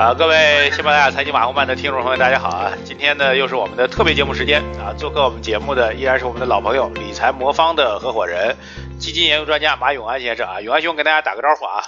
啊，各位喜马拉雅财经马后曼的听众朋友，大家好啊！今天呢，又是我们的特别节目时间啊！做客我们节目的依然是我们的老朋友，理财魔方的合伙人、基金研究专家马永安先生啊！永安兄跟大家打个招呼啊！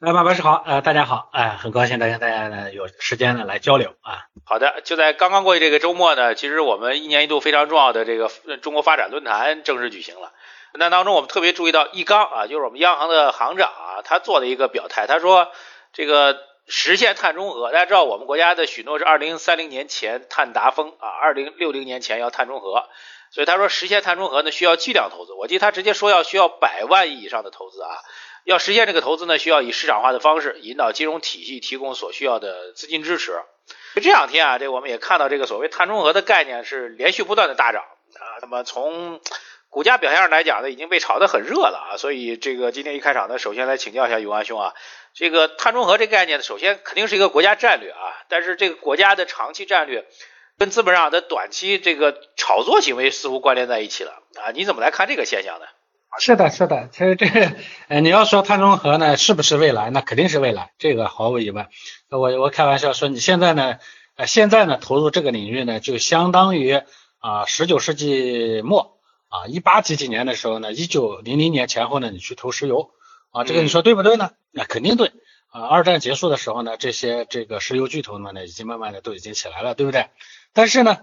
呃，马博士好，呃，大家好，哎，很高兴大家大家呢有时间呢来交流啊。好的，就在刚刚过去这个周末呢，其实我们一年一度非常重要的这个中国发展论坛正式举行了。那当中我们特别注意到易纲啊，就是我们央行的行长啊，他做了一个表态，他说这个实现碳中和，大家知道我们国家的许诺是二零三零年前碳达峰啊，二零六零年前要碳中和，所以他说实现碳中和呢需要巨量投资，我记得他直接说要需要百万亿以上的投资啊。要实现这个投资呢，需要以市场化的方式引导金融体系提供所需要的资金支持。就这两天啊，这我们也看到这个所谓碳中和的概念是连续不断的大涨啊。那么从股价表现上来讲呢，已经被炒得很热了啊。所以这个今天一开场呢，首先来请教一下永安兄啊，这个碳中和这个概念呢，首先肯定是一个国家战略啊，但是这个国家的长期战略跟资本市场的短期这个炒作行为似乎关联在一起了啊。你怎么来看这个现象呢？是的，是的，其实这个，呃，你要说碳中和呢，是不是未来？那肯定是未来，这个毫无疑问。我我开玩笑说，你现在呢，呃，现在呢投入这个领域呢，就相当于啊，十九世纪末啊，一八几几年的时候呢，一九零零年前后呢，你去投石油啊，这个你说对不对呢？那肯定对啊。二战结束的时候呢，这些这个石油巨头们呢，已经慢慢的都已经起来了，对不对？但是呢，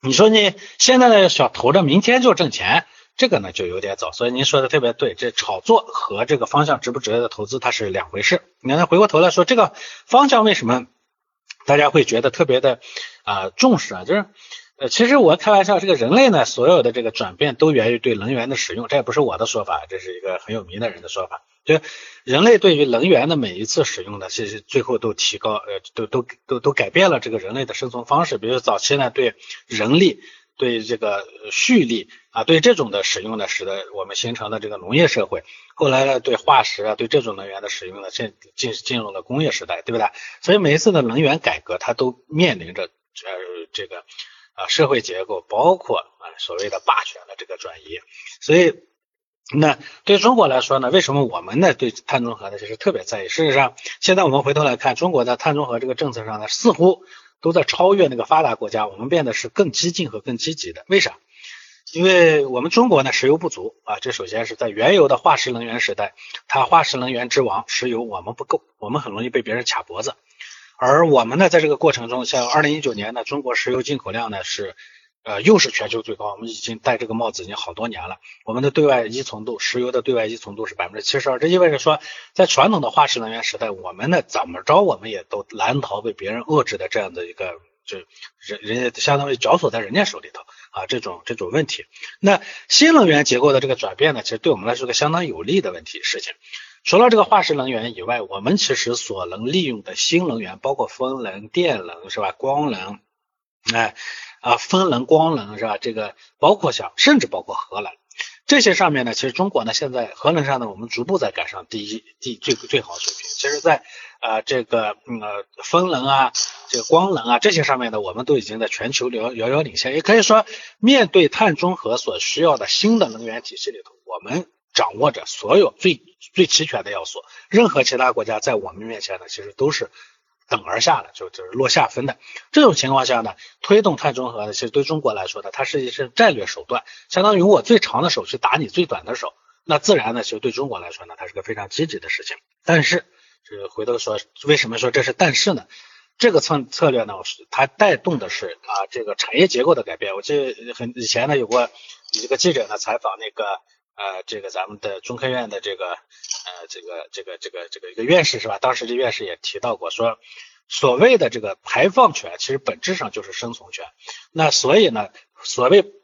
你说你现在呢，想投着明天就挣钱？这个呢就有点早，所以您说的特别对，这炒作和这个方向值不值得投资它是两回事。你看回过头来说，这个方向为什么大家会觉得特别的啊重视啊？就是呃，其实我开玩笑，这个人类呢所有的这个转变都源于对能源的使用，这也不是我的说法，这是一个很有名的人的说法。就人类对于能源的每一次使用呢，其实最后都提高呃都都都都改变了这个人类的生存方式。比如早期呢对人力。对这个蓄力啊，对这种的使用呢，使得我们形成了这个农业社会。后来呢，对化石啊，对这种能源的使用呢，进进进入了工业时代，对不对？所以每一次的能源改革，它都面临着呃这个啊社会结构，包括啊所谓的霸权的这个转移。所以那对中国来说呢，为什么我们呢对碳中和呢就是特别在意？事实上，现在我们回头来看，中国的碳中和这个政策上呢，似乎。都在超越那个发达国家，我们变得是更激进和更积极的。为啥？因为我们中国呢，石油不足啊，这首先是在原油的化石能源时代，它化石能源之王，石油我们不够，我们很容易被别人卡脖子。而我们呢，在这个过程中，像二零一九年呢，中国石油进口量呢是。呃，又是全球最高，我们已经戴这个帽子已经好多年了。我们的对外依存度，石油的对外依存度是百分之七十二，这意味着说，在传统的化石能源时代，我们呢怎么着，我们也都难逃被别人遏制的这样的一个，就人人家相当于绞索在人家手里头啊，这种这种问题。那新能源结构的这个转变呢，其实对我们来说是个相当有利的问题事情。除了这个化石能源以外，我们其实所能利用的新能源，包括风能、电能，是吧？光能，哎。啊，风能、光能是吧？这个包括像，甚至包括核能，这些上面呢，其实中国呢，现在核能上呢，我们逐步在赶上第一、第最最好水平。其实，在呃这个呃风能啊、这个光能啊这些上面呢，我们都已经在全球遥遥遥领先。也可以说，面对碳中和所需要的新的能源体系里头，我们掌握着所有最最齐全的要素。任何其他国家在我们面前呢，其实都是。等而下的，就就是落下分的这种情况下呢，推动碳中和呢，其实对中国来说呢，它是一是战略手段，相当于我最长的手去打你最短的手，那自然呢，其实对中国来说呢，它是个非常积极的事情。但是，这个回头说，为什么说这是但是呢？这个策策略呢，它带动的是啊，这个产业结构的改变。我记得很以前呢，有过一个记者呢采访那个。呃，这个咱们的中科院的这个呃，这个这个这个这个一个院士是吧？当时这院士也提到过，说所谓的这个排放权，其实本质上就是生存权。那所以呢，所谓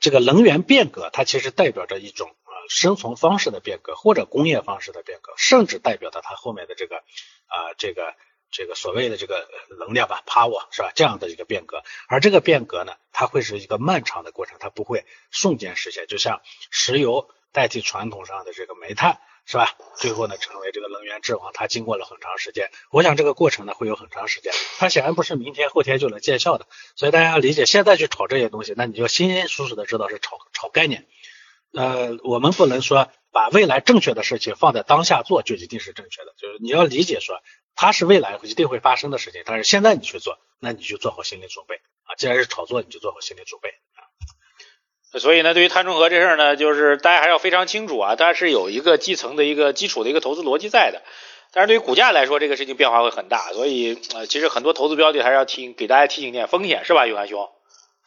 这个能源变革，它其实代表着一种呃生存方式的变革，或者工业方式的变革，甚至代表着它后面的这个啊这个。这个所谓的这个能量吧，power 是吧？这样的一个变革，而这个变革呢，它会是一个漫长的过程，它不会瞬间实现。就像石油代替传统上的这个煤炭，是吧？最后呢，成为这个能源之王，它经过了很长时间。我想这个过程呢，会有很长时间，它显然不是明天后天就能见效的。所以大家要理解，现在去炒这些东西，那你就清清楚楚的知道是炒炒概念。呃，我们不能说把未来正确的事情放在当下做就一定是正确的，就是你要理解说。它是未来一定会发生的事情，但是现在你去做，那你就做好心理准备啊。既然是炒作，你就做好心理准备啊。所以呢，对于碳中和这事儿呢，就是大家还是要非常清楚啊，它是有一个基层的一个基础的一个投资逻辑在的。但是对于股价来说，这个事情变化会很大，所以呃，其实很多投资标的还是要提给大家提醒点风险，是吧，宇安兄？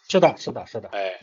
是的，是的，是的。哎，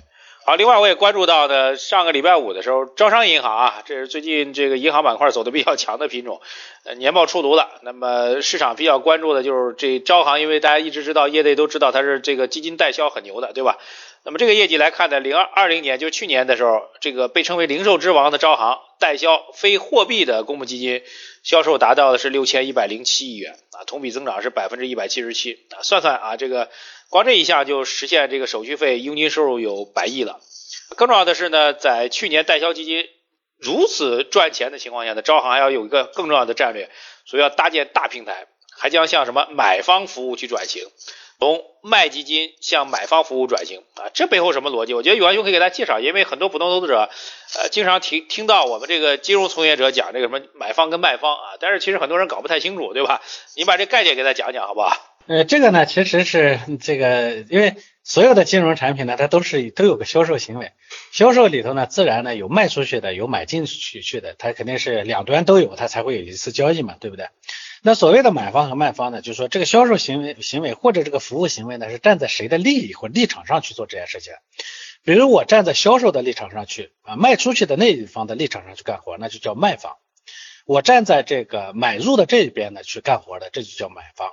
好，另外我也关注到呢，上个礼拜五的时候，招商银行啊，这是最近这个银行板块走的比较强的品种，呃，年报出炉了。那么市场比较关注的就是这招行，因为大家一直知道，业内都知道它是这个基金代销很牛的，对吧？那么这个业绩来看呢，零二二零年就去年的时候，这个被称为零售之王的招行代销非货币的公募基金。销售达到的是六千一百零七亿元啊，同比增长是百分之一百七十七啊，算算啊，这个光这一项就实现这个手续费佣金收入有百亿了。更重要的是呢，在去年代销基金如此赚钱的情况下呢，招行还要有一个更重要的战略，所以要搭建大平台，还将向什么买方服务去转型。从卖基金向买方服务转型啊，这背后什么逻辑？我觉得宇文兄可以给大家介绍，因为很多普通投资者呃经常听听到我们这个金融从业者讲这个什么买方跟卖方啊，但是其实很多人搞不太清楚，对吧？你把这概念给他讲讲好不好？呃，这个呢其实是这个，因为所有的金融产品呢，它都是都有个销售行为，销售里头呢自然呢有卖出去的，有买进去去的，它肯定是两端都有，它才会有一次交易嘛，对不对？那所谓的买方和卖方呢，就是说这个销售行为行为或者这个服务行为呢，是站在谁的利益或立场上去做这件事情。比如我站在销售的立场上去啊，卖出去的那一方的立场上去干活，那就叫卖方；我站在这个买入的这一边呢去干活的，这就叫买方。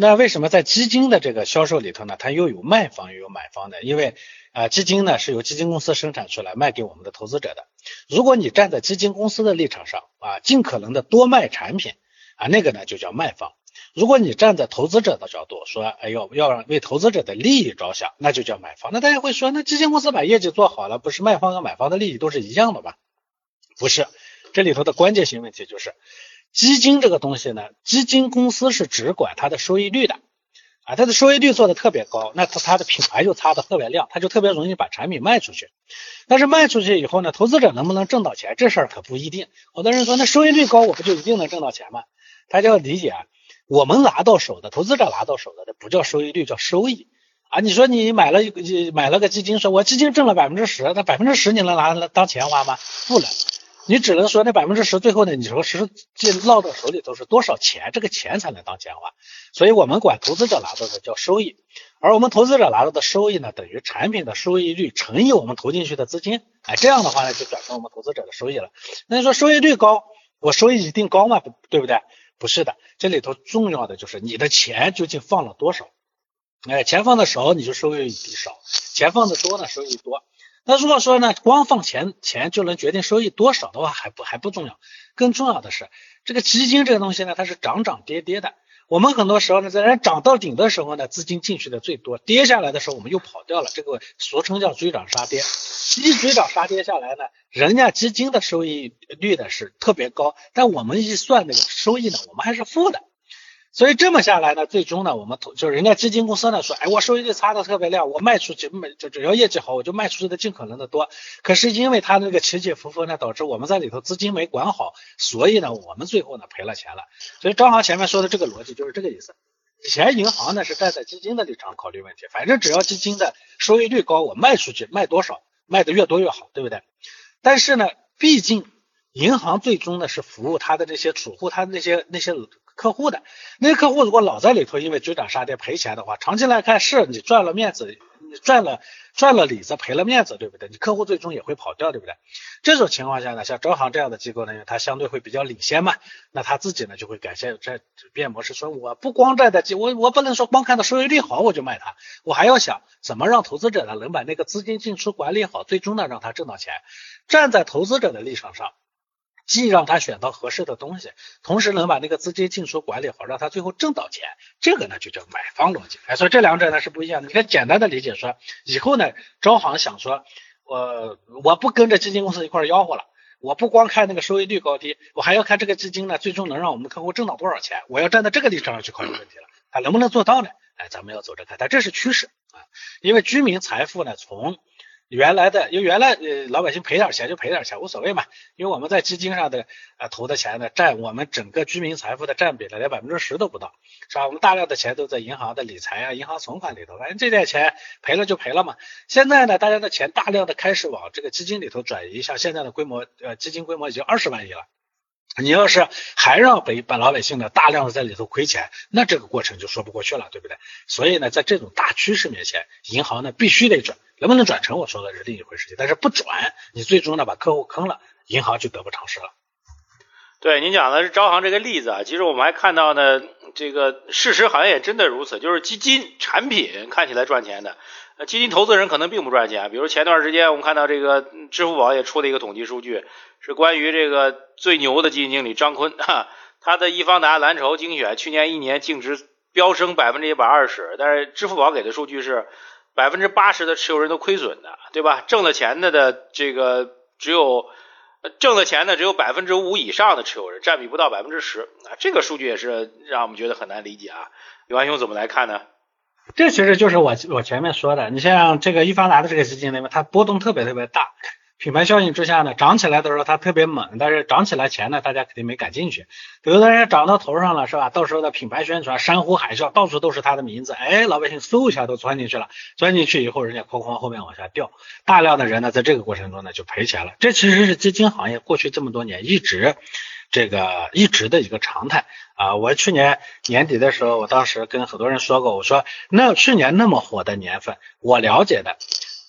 那为什么在基金的这个销售里头呢，它又有卖方又有买方呢？因为啊，基金呢是由基金公司生产出来卖给我们的投资者的。如果你站在基金公司的立场上啊，尽可能的多卖产品。啊，那个呢就叫卖方。如果你站在投资者的角度说，哎呦，要为投资者的利益着想，那就叫买方。那大家会说，那基金公司把业绩做好了，不是卖方和买方的利益都是一样的吗？不是，这里头的关键性问题就是，基金这个东西呢，基金公司是只管它的收益率的，啊，它的收益率做的特别高，那它它的品牌就擦的特别亮，它就特别容易把产品卖出去。但是卖出去以后呢，投资者能不能挣到钱，这事儿可不一定。好多人说，那收益率高，我不就一定能挣到钱吗？大家要理解啊，我们拿到手的，投资者拿到手的，这不叫收益率，叫收益啊。你说你买了一个买了个基金，说我基金挣了百分之十，那百分之十你能拿当钱花吗？不能，你只能说那百分之十最后呢，你说实际落到手里头是多少钱，这个钱才能当钱花。所以我们管投资者拿到的叫收益，而我们投资者拿到的收益呢，等于产品的收益率乘以我们投进去的资金，哎，这样的话呢，就转成我们投资者的收益了。那你说收益率高，我收益一定高吗？对不对？不是的，这里头重要的就是你的钱究竟放了多少？哎，钱放的少你就收益少，钱放的多呢收益多。那如果说呢，光放钱钱就能决定收益多少的话，还不还不重要。更重要的是，这个基金这个东西呢，它是涨涨跌跌的。我们很多时候呢，在人涨到顶的时候呢，资金进去的最多；跌下来的时候，我们又跑掉了。这个俗称叫追涨杀跌。一追涨杀跌下来呢，人家基金的收益率呢是特别高，但我们一算那个收益呢，我们还是负的。所以这么下来呢，最终呢，我们投就是人家基金公司呢说，哎，我收益率擦的特别亮，我卖出去卖就只要业绩好，我就卖出去的尽可能的多。可是因为他那个起起伏伏呢，导致我们在里头资金没管好，所以呢，我们最后呢赔了钱了。所以张航前面说的这个逻辑就是这个意思。以前银行呢是站在基金的立场考虑问题，反正只要基金的收益率高，我卖出去卖多少，卖的越多越好，对不对？但是呢，毕竟银行最终呢是服务他的这些储户，他的那些那些。客户的那些客户如果老在里头，因为追涨杀跌赔钱的话，长期来看是你赚了面子，你赚了赚了里子，赔了面子，对不对？你客户最终也会跑掉，对不对？这种情况下呢，像招行这样的机构呢，因为它相对会比较领先嘛，那他自己呢就会改善这变模式，说我不光站在我我不能说光看到收益率好我就卖它，我还要想怎么让投资者呢能把那个资金进出管理好，最终呢让他挣到钱。站在投资者的立场上。既让他选到合适的东西，同时能把那个资金进出管理好，让他最后挣到钱，这个呢就叫买方逻辑。哎，所以这两者呢是不一样的。你看简单的理解说，以后呢招行想说，我我不跟着基金公司一块吆喝了，我不光看那个收益率高低，我还要看这个基金呢最终能让我们客户挣到多少钱，我要站在这个立场上去考虑问题了，他能不能做到呢？哎，咱们要走着看，但这是趋势啊，因为居民财富呢从原来的，因为原来呃老百姓赔点钱就赔点钱无所谓嘛，因为我们在基金上的啊投的钱呢，占我们整个居民财富的占比呢连百分之十都不到，是吧？我们大量的钱都在银行的理财啊、银行存款里头，反正这点钱赔了就赔了嘛。现在呢，大家的钱大量的开始往这个基金里头转移，像现在的规模，呃，基金规模已经二十万亿了。你要是还让北把老百姓呢大量的在里头亏钱，那这个过程就说不过去了，对不对？所以呢，在这种大趋势面前，银行呢必须得转，能不能转成我说的是另一回事情。但是不转，你最终呢把客户坑了，银行就得不偿失了。对，您讲的是招行这个例子啊，其实我们还看到呢，这个事实好像也真的如此，就是基金产品看起来赚钱的。那基金投资人可能并不赚钱，比如前段时间我们看到这个支付宝也出了一个统计数据，是关于这个最牛的基金经理张坤哈，他的易方达蓝筹精选去年一年净值飙升百分之一百二十，但是支付宝给的数据是百分之八十的持有人都亏损的，对吧？挣了钱的的这个只有挣了钱的只有百分之五以上的持有人，占比不到百分之十啊，这个数据也是让我们觉得很难理解啊。刘安兄怎么来看呢？这其实就是我我前面说的，你像这个易方达的这个基金里面，它波动特别特别大，品牌效应之下呢，涨起来的时候它特别猛，但是涨起来前呢，大家肯定没敢进去。有的人涨到头上了，是吧？到时候的品牌宣传山呼海啸，到处都是他的名字，哎，老百姓嗖一下都钻进去了，钻进去以后，人家哐哐后面往下掉，大量的人呢，在这个过程中呢就赔钱了。这其实是基金行业过去这么多年一直这个一直的一个常态。啊，我去年年底的时候，我当时跟很多人说过，我说那去年那么火的年份，我了解的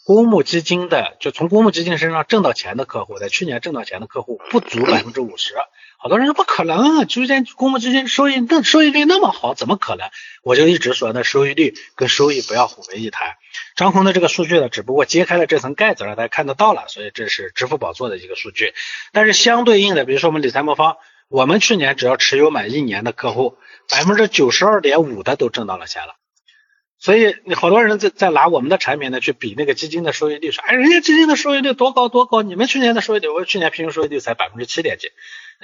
公募基金的，就从公募基金身上挣到钱的客户，在去年挣到钱的客户不足百 分之五十。好多人说不可能啊，之前公募基金收益那收益率那么好，怎么可能？我就一直说，那收益率跟收益不要混为一谈。张坤的这个数据呢，只不过揭开了这层盖子，让大家看得到了，所以这是支付宝做的一个数据。但是相对应的，比如说我们理财魔方。我们去年只要持有满一年的客户，百分之九十二点五的都挣到了钱了。所以你好多人在在拿我们的产品呢去比那个基金的收益率，说哎人家基金的收益率多高多高，你们去年的收益率，我去年平均收益率才百分之七点几，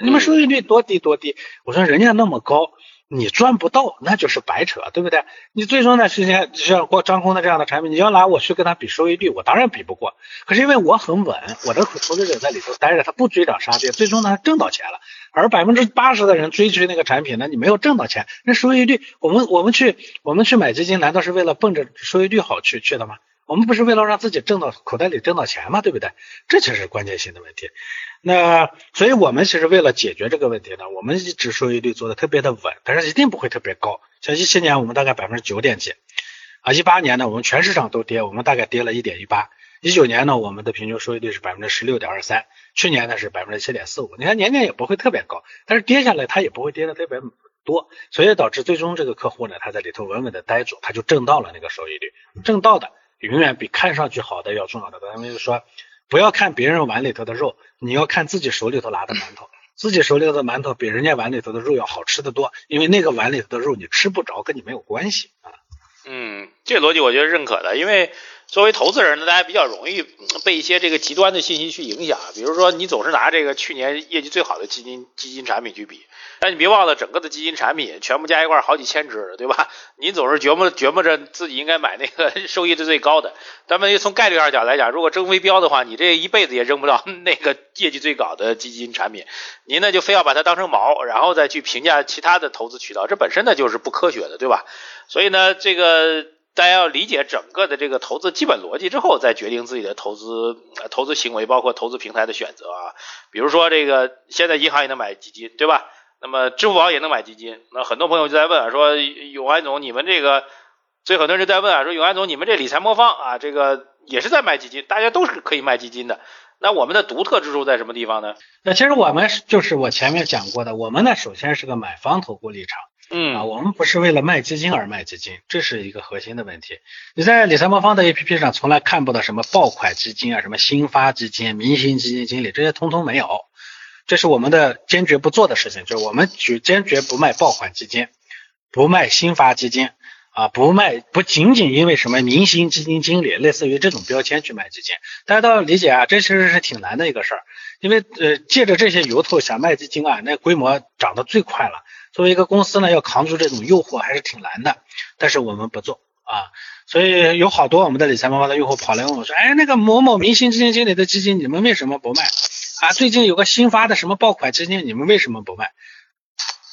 你们收益率多低多低？我说人家那么高。你赚不到，那就是白扯，对不对？你最终呢，实现像过张空的这样的产品，你要拿我去跟他比收益率，我当然比不过。可是因为我很稳，我的投资者在里头待着，他不追涨杀跌，最终呢挣到钱了。而百分之八十的人追去那个产品呢，你没有挣到钱，那收益率，我们我们去我们去买基金，难道是为了奔着收益率好去去的吗？我们不是为了让自己挣到口袋里挣到钱吗？对不对？这才是关键性的问题。那所以我们其实为了解决这个问题呢，我们一直收益率做的特别的稳，但是一定不会特别高。像一七年我们大概百分之九点几，啊，一八年呢我们全市场都跌，我们大概跌了一点一八。一九年呢我们的平均收益率是百分之十六点二三，去年呢是百分之七点四五。你看年年也不会特别高，但是跌下来它也不会跌的特别多，所以导致最终这个客户呢他在里头稳稳的待住，他就挣到了那个收益率，挣到的永远比看上去好的要重要的。咱们就说。不要看别人碗里头的肉，你要看自己手里头拿的馒头。自己手里头的馒头比人家碗里头的肉要好吃的多，因为那个碗里头的肉你吃不着，跟你没有关系啊。嗯，这个逻辑我觉得认可的，因为。作为投资人呢，大家比较容易被一些这个极端的信息去影响。比如说，你总是拿这个去年业绩最好的基金基金产品去比，但你别忘了，整个的基金产品全部加一块好几千只，对吧？你总是琢磨琢磨着自己应该买那个 收益是最高的。但问题从概率上讲来讲，如果扔飞镖的话，你这一辈子也扔不到 那个业绩最高的基金产品。您呢就非要把它当成毛，然后再去评价其他的投资渠道，这本身呢就是不科学的，对吧？所以呢，这个。大家要理解整个的这个投资基本逻辑之后，再决定自己的投资投资行为，包括投资平台的选择啊。比如说，这个现在银行也能买基金，对吧？那么支付宝也能买基金。那很多朋友就在问啊，说永安总，你们这个，所以很多人在问啊，说永安总，你们这理财魔方啊，这个也是在卖基金，大家都是可以卖基金的。那我们的独特之处在什么地方呢？那其实我们就是我前面讲过的，我们呢首先是个买方投顾立场。嗯啊，我们不是为了卖基金而卖基金，这是一个核心的问题。你在理财魔方的 APP 上从来看不到什么爆款基金啊，什么新发基金、明星基金经理这些通通没有，这是我们的坚决不做的事情，就是我们决坚决不卖爆款基金，不卖新发基金啊，不卖不仅仅因为什么明星基金经理类似于这种标签去卖基金，大家都要理解啊，这其实是挺难的一个事儿，因为呃借着这些由头想卖基金啊，那规模涨得最快了。作为一个公司呢，要扛住这种诱惑还是挺难的，但是我们不做啊。所以有好多我们的理财妈妈的用户跑来问我说，哎，那个某某明星基金经理的基金你们为什么不卖啊？最近有个新发的什么爆款基金，你们为什么不卖？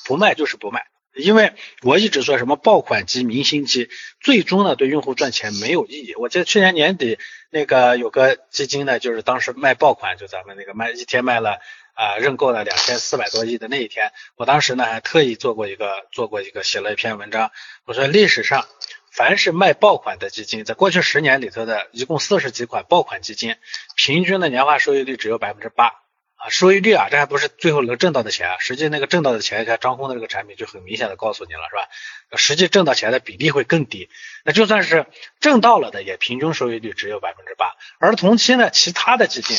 不卖就是不卖。因为我一直说什么爆款基、明星基，最终呢对用户赚钱没有意义。我记得去年年底那个有个基金呢，就是当时卖爆款，就咱们那个卖一天卖了啊认购了两千四百多亿的那一天，我当时呢还特意做过一个做过一个写了一篇文章，我说历史上凡是卖爆款的基金，在过去十年里头的一共四十几款爆款基金，平均的年化收益率只有百分之八。啊，收益率啊，这还不是最后能挣到的钱，实际那个挣到的钱，看张工的这个产品就很明显的告诉你了，是吧？实际挣到钱的比例会更低，那就算是挣到了的，也平均收益率只有百分之八，而同期呢，其他的基金，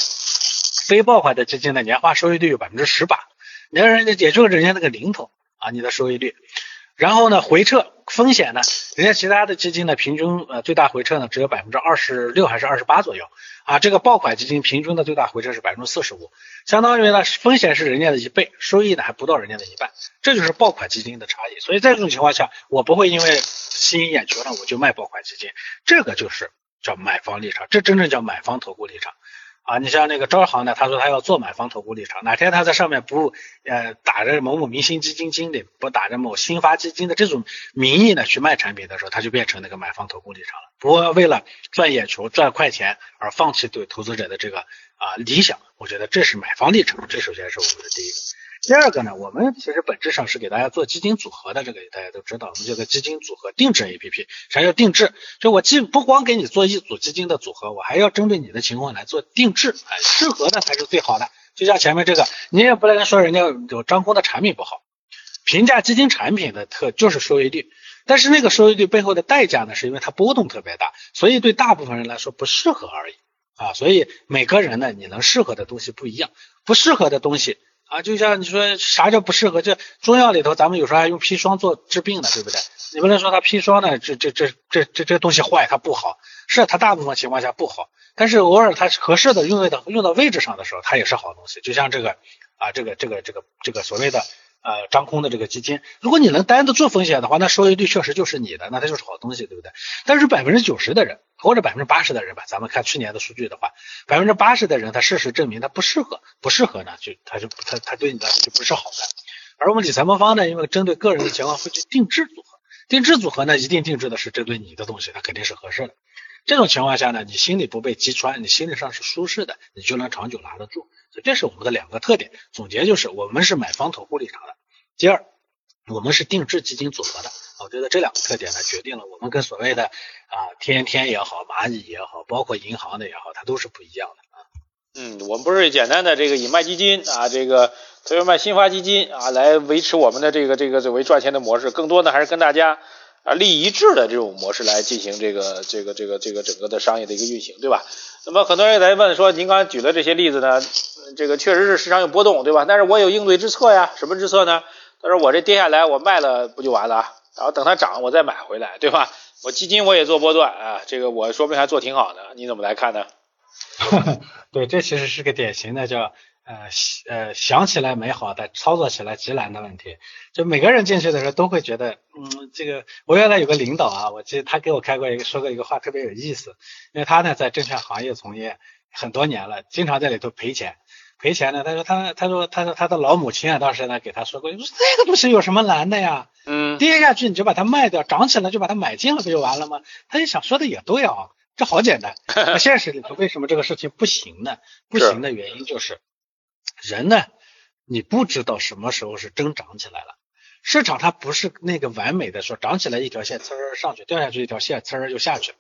非爆款的基金的年化收益率有百分之十八，你看人家也就是人家那个零头啊，你的收益率。然后呢，回撤风险呢，人家其他的基金呢，平均呃最大回撤呢只有百分之二十六还是二十八左右啊，这个爆款基金平均的最大回撤是百分之四十五，相当于呢风险是人家的一倍，收益呢还不到人家的一半，这就是爆款基金的差异。所以在这种情况下，我不会因为吸引眼球呢我就卖爆款基金，这个就是叫买方立场，这真正叫买方投顾立场。啊，你像那个招行呢，他说他要做买方投顾立场，哪天他在上面不呃打着某某明星基金经理，不打着某新发基金的这种名义呢去卖产品的时候，他就变成那个买方投顾立场了。不过为了赚眼球、赚快钱而放弃对投资者的这个啊理想，我觉得这是买方立场，这首先是我们的第一个。第二个呢，我们其实本质上是给大家做基金组合的，这个大家都知道，我们叫做基金组合定制 A P P。啥叫定制？就我既不光给你做一组基金的组合，我还要针对你的情况来做定制，哎，适合的才是最好的。就像前面这个，你也不能说人家有张工的产品不好，评价基金产品的特就是收益率，但是那个收益率背后的代价呢，是因为它波动特别大，所以对大部分人来说不适合而已啊。所以每个人呢，你能适合的东西不一样，不适合的东西。啊，就像你说啥叫不适合？这中药里头，咱们有时候还用砒霜做治病的，对不对？你不能说它砒霜呢，这这这这这这东西坏，它不好。是它大部分情况下不好，但是偶尔它合适的用到用到位置上的时候，它也是好东西。就像这个啊，这个这个这个这个所谓的。呃，张空的这个基金，如果你能担得住风险的话，那收益率确实就是你的，那它就是好东西，对不对？但是百分之九十的人，或者百分之八十的人吧，咱们看去年的数据的话，百分之八十的人，他事实证明他不适合，不适合呢，就他就他他对你来说就不是好的。而我们理财魔方呢，因为针对个人的情况会去定制组合，定制组合呢，一定定制的是针对你的东西，它肯定是合适的。这种情况下呢，你心里不被击穿，你心理上是舒适的，你就能长久拿得住。所以这是我们的两个特点。总结就是，我们是买方投顾立场的。第二，我们是定制基金组合的，我觉得这两个特点呢，决定了我们跟所谓的啊天天也好，蚂蚁也好，包括银行的也好，它都是不一样的啊。嗯，我们不是简单的这个以卖基金啊，这个特别卖新发基金啊，来维持我们的这个这个作为赚钱的模式，更多的还是跟大家啊利益一致的这种模式来进行这个这个这个这个整个的商业的一个运行，对吧？那么很多人在问说，您刚才举的这些例子呢，这个确实是市场有波动，对吧？但是我有应对之策呀，什么之策呢？他说我这跌下来我卖了不就完了？然后等它涨我再买回来，对吧？我基金我也做波段啊，这个我说不定还做挺好的，你怎么来看呢？对，这其实是个典型的叫呃呃想起来美好的操作起来极难的问题。就每个人进去的时候都会觉得，嗯，这个我原来有个领导啊，我记得他给我开过一个说过一个话特别有意思，因为他呢在证券行业从业很多年了，经常在里头赔钱。赔钱呢？他说他他说他说他的老母亲啊，当时呢给他说过，说这个东西有什么难的呀？嗯，跌下去你就把它卖掉，涨起来就把它买进了，不就完了吗？他就想说的也对啊，这好简单。那现实里头为什么这个事情不行呢？不行的原因就是人呢，你不知道什么时候是真涨起来了。市场它不是那个完美的说涨起来一条线呲儿上去，掉下去一条线呲儿就下去。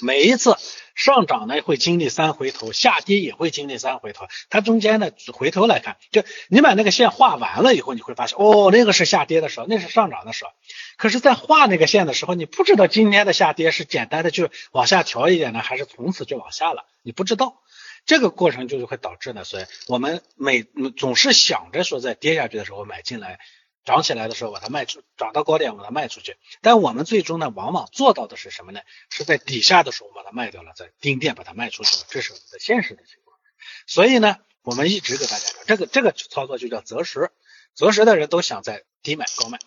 每一次上涨呢会经历三回头，下跌也会经历三回头。它中间呢回头来看，就你把那个线画完了以后，你会发现哦，那个是下跌的时候，那是上涨的时候。可是，在画那个线的时候，你不知道今天的下跌是简单的就往下调一点呢，还是从此就往下了，你不知道。这个过程就是会导致呢，所以我们每总是想着说在跌下去的时候买进来。涨起来的时候把它卖出，涨到高点把它卖出去。但我们最终呢，往往做到的是什么呢？是在底下的时候把它卖掉了，在盯店把它卖出去了。这是我们的现实的情况。所以呢，我们一直给大家讲，这个这个操作就叫择时。择时的人都想在低买高卖，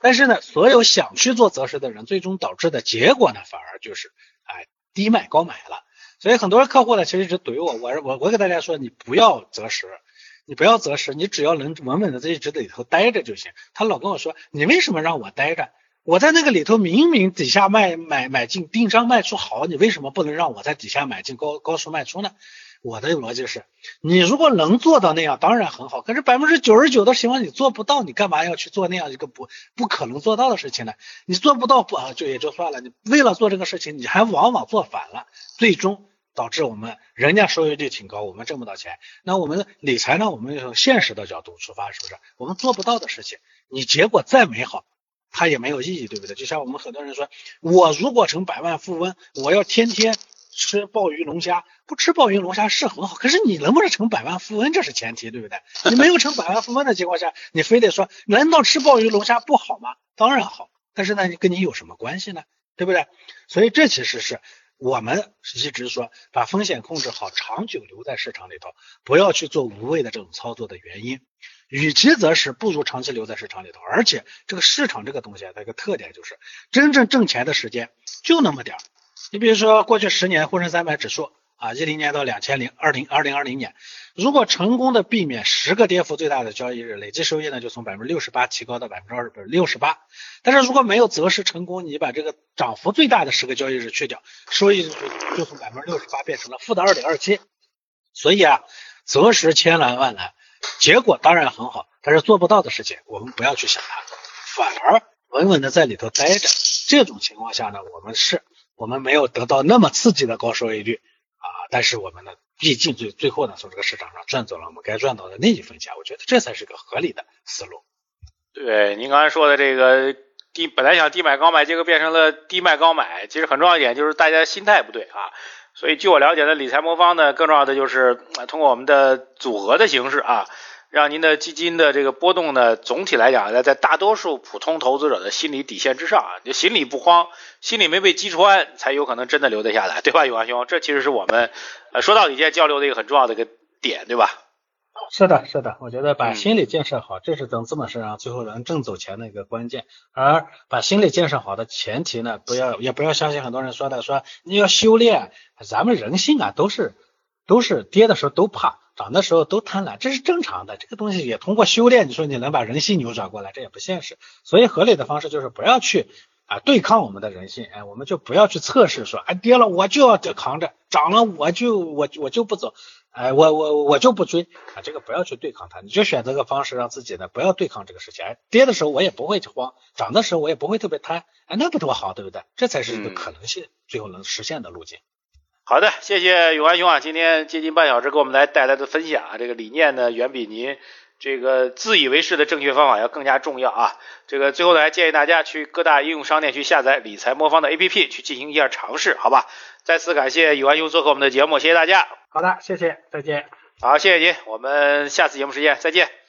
但是呢，所有想去做择时的人，最终导致的结果呢，反而就是哎低卖高买了。所以很多客户呢，其实一直怼我，我我我给大家说，你不要择时，你不要择时，你只要能稳稳的在一直里头待着就行。他老跟我说，你为什么让我待着？我在那个里头明明底下卖买买进定商卖出好，你为什么不能让我在底下买进高高速卖出呢？我的逻辑是，你如果能做到那样，当然很好。可是百分之九十九的情况你做不到，你干嘛要去做那样一个不不可能做到的事情呢？你做不到不啊就也就算了，你为了做这个事情，你还往往做反了，最终导致我们人家收益率挺高，我们挣不到钱。那我们理财呢？我们从现实的角度出发，是不是？我们做不到的事情，你结果再美好，它也没有意义，对不对？就像我们很多人说，我如果成百万富翁，我要天天。吃鲍鱼龙虾不吃鲍鱼龙虾是很好，可是你能不能成百万富翁这是前提，对不对？你没有成百万富翁的情况下，你非得说难道吃鲍鱼龙虾不好吗？当然好，但是呢，跟你有什么关系呢？对不对？所以这其实是我们一直说把风险控制好，长久留在市场里头，不要去做无谓的这种操作的原因。与其则是不如长期留在市场里头，而且这个市场这个东西它一个特点就是真正挣钱的时间就那么点儿。你比如说，过去十年沪深三百指数啊，一零年到两千零二零二零二零年，如果成功的避免十个跌幅最大的交易日，累计收益呢就从百分之六十八提高到百分之二十六十八。但是如果没有择时成功，你把这个涨幅最大的十个交易日去掉，收益就就从百分之六十八变成了负的二点二七。所以啊，择时千难万难，结果当然很好，但是做不到的事情我们不要去想它，反而稳稳的在里头待着。这种情况下呢，我们是。我们没有得到那么刺激的高收益率啊，但是我们呢，毕竟最最后呢，从这个市场上赚走了我们该赚到的那一分钱，我觉得这才是个合理的思路。对，您刚才说的这个低，本来想低买高买，结果变成了低卖高买，其实很重要一点就是大家心态不对啊。所以据我了解的理财魔方呢，更重要的就是通过我们的组合的形式啊。让您的基金的这个波动呢，总体来讲呢，在大多数普通投资者的心理底线之上啊，就心里不慌，心里没被击穿，才有可能真的留得下来，对吧，永安兄？这其实是我们呃说到底现在交流的一个很重要的一个点，对吧？是的，是的，我觉得把心理建设好，这是等资本市场最后能挣走钱的一个关键。而把心理建设好的前提呢，不要也不要相信很多人说的，说你要修炼，咱们人性啊，都是都是跌的时候都怕。涨的时候都贪婪，这是正常的。这个东西也通过修炼，你说你能把人性扭转过来，这也不现实。所以合理的方式就是不要去啊对抗我们的人性，哎，我们就不要去测试说，哎跌了我就要扛着，涨了我就我我就不走，哎我我我就不追啊，这个不要去对抗它，你就选择个方式让自己呢不要对抗这个事情。哎，跌的时候我也不会慌，涨的时候我也不会特别贪，哎那不多好，对不对？这才是一个可能性最后能实现的路径。好的，谢谢永安兄啊，今天接近半小时给我们来带来的分享啊，这个理念呢远比您这个自以为是的正确方法要更加重要啊。这个最后呢，还建议大家去各大应用商店去下载理财魔方的 APP，去进行一下尝试，好吧？再次感谢永安兄做客我们的节目，谢谢大家。好的，谢谢，再见。好，谢谢您，我们下次节目时间再见。